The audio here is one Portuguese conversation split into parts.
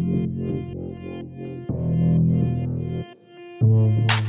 Thank you.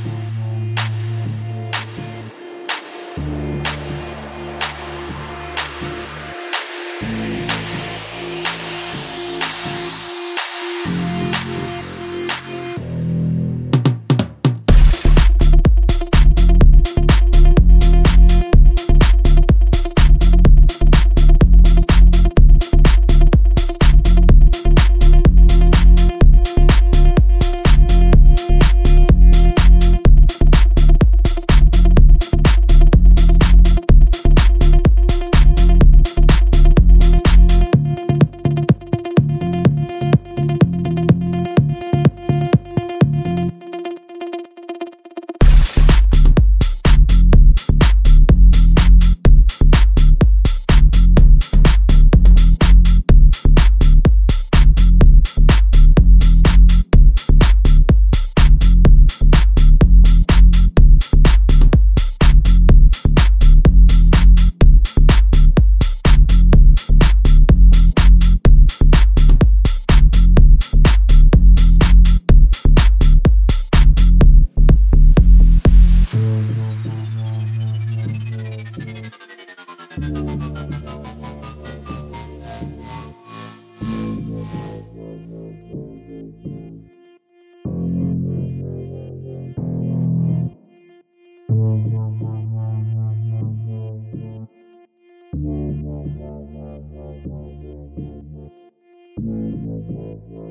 Música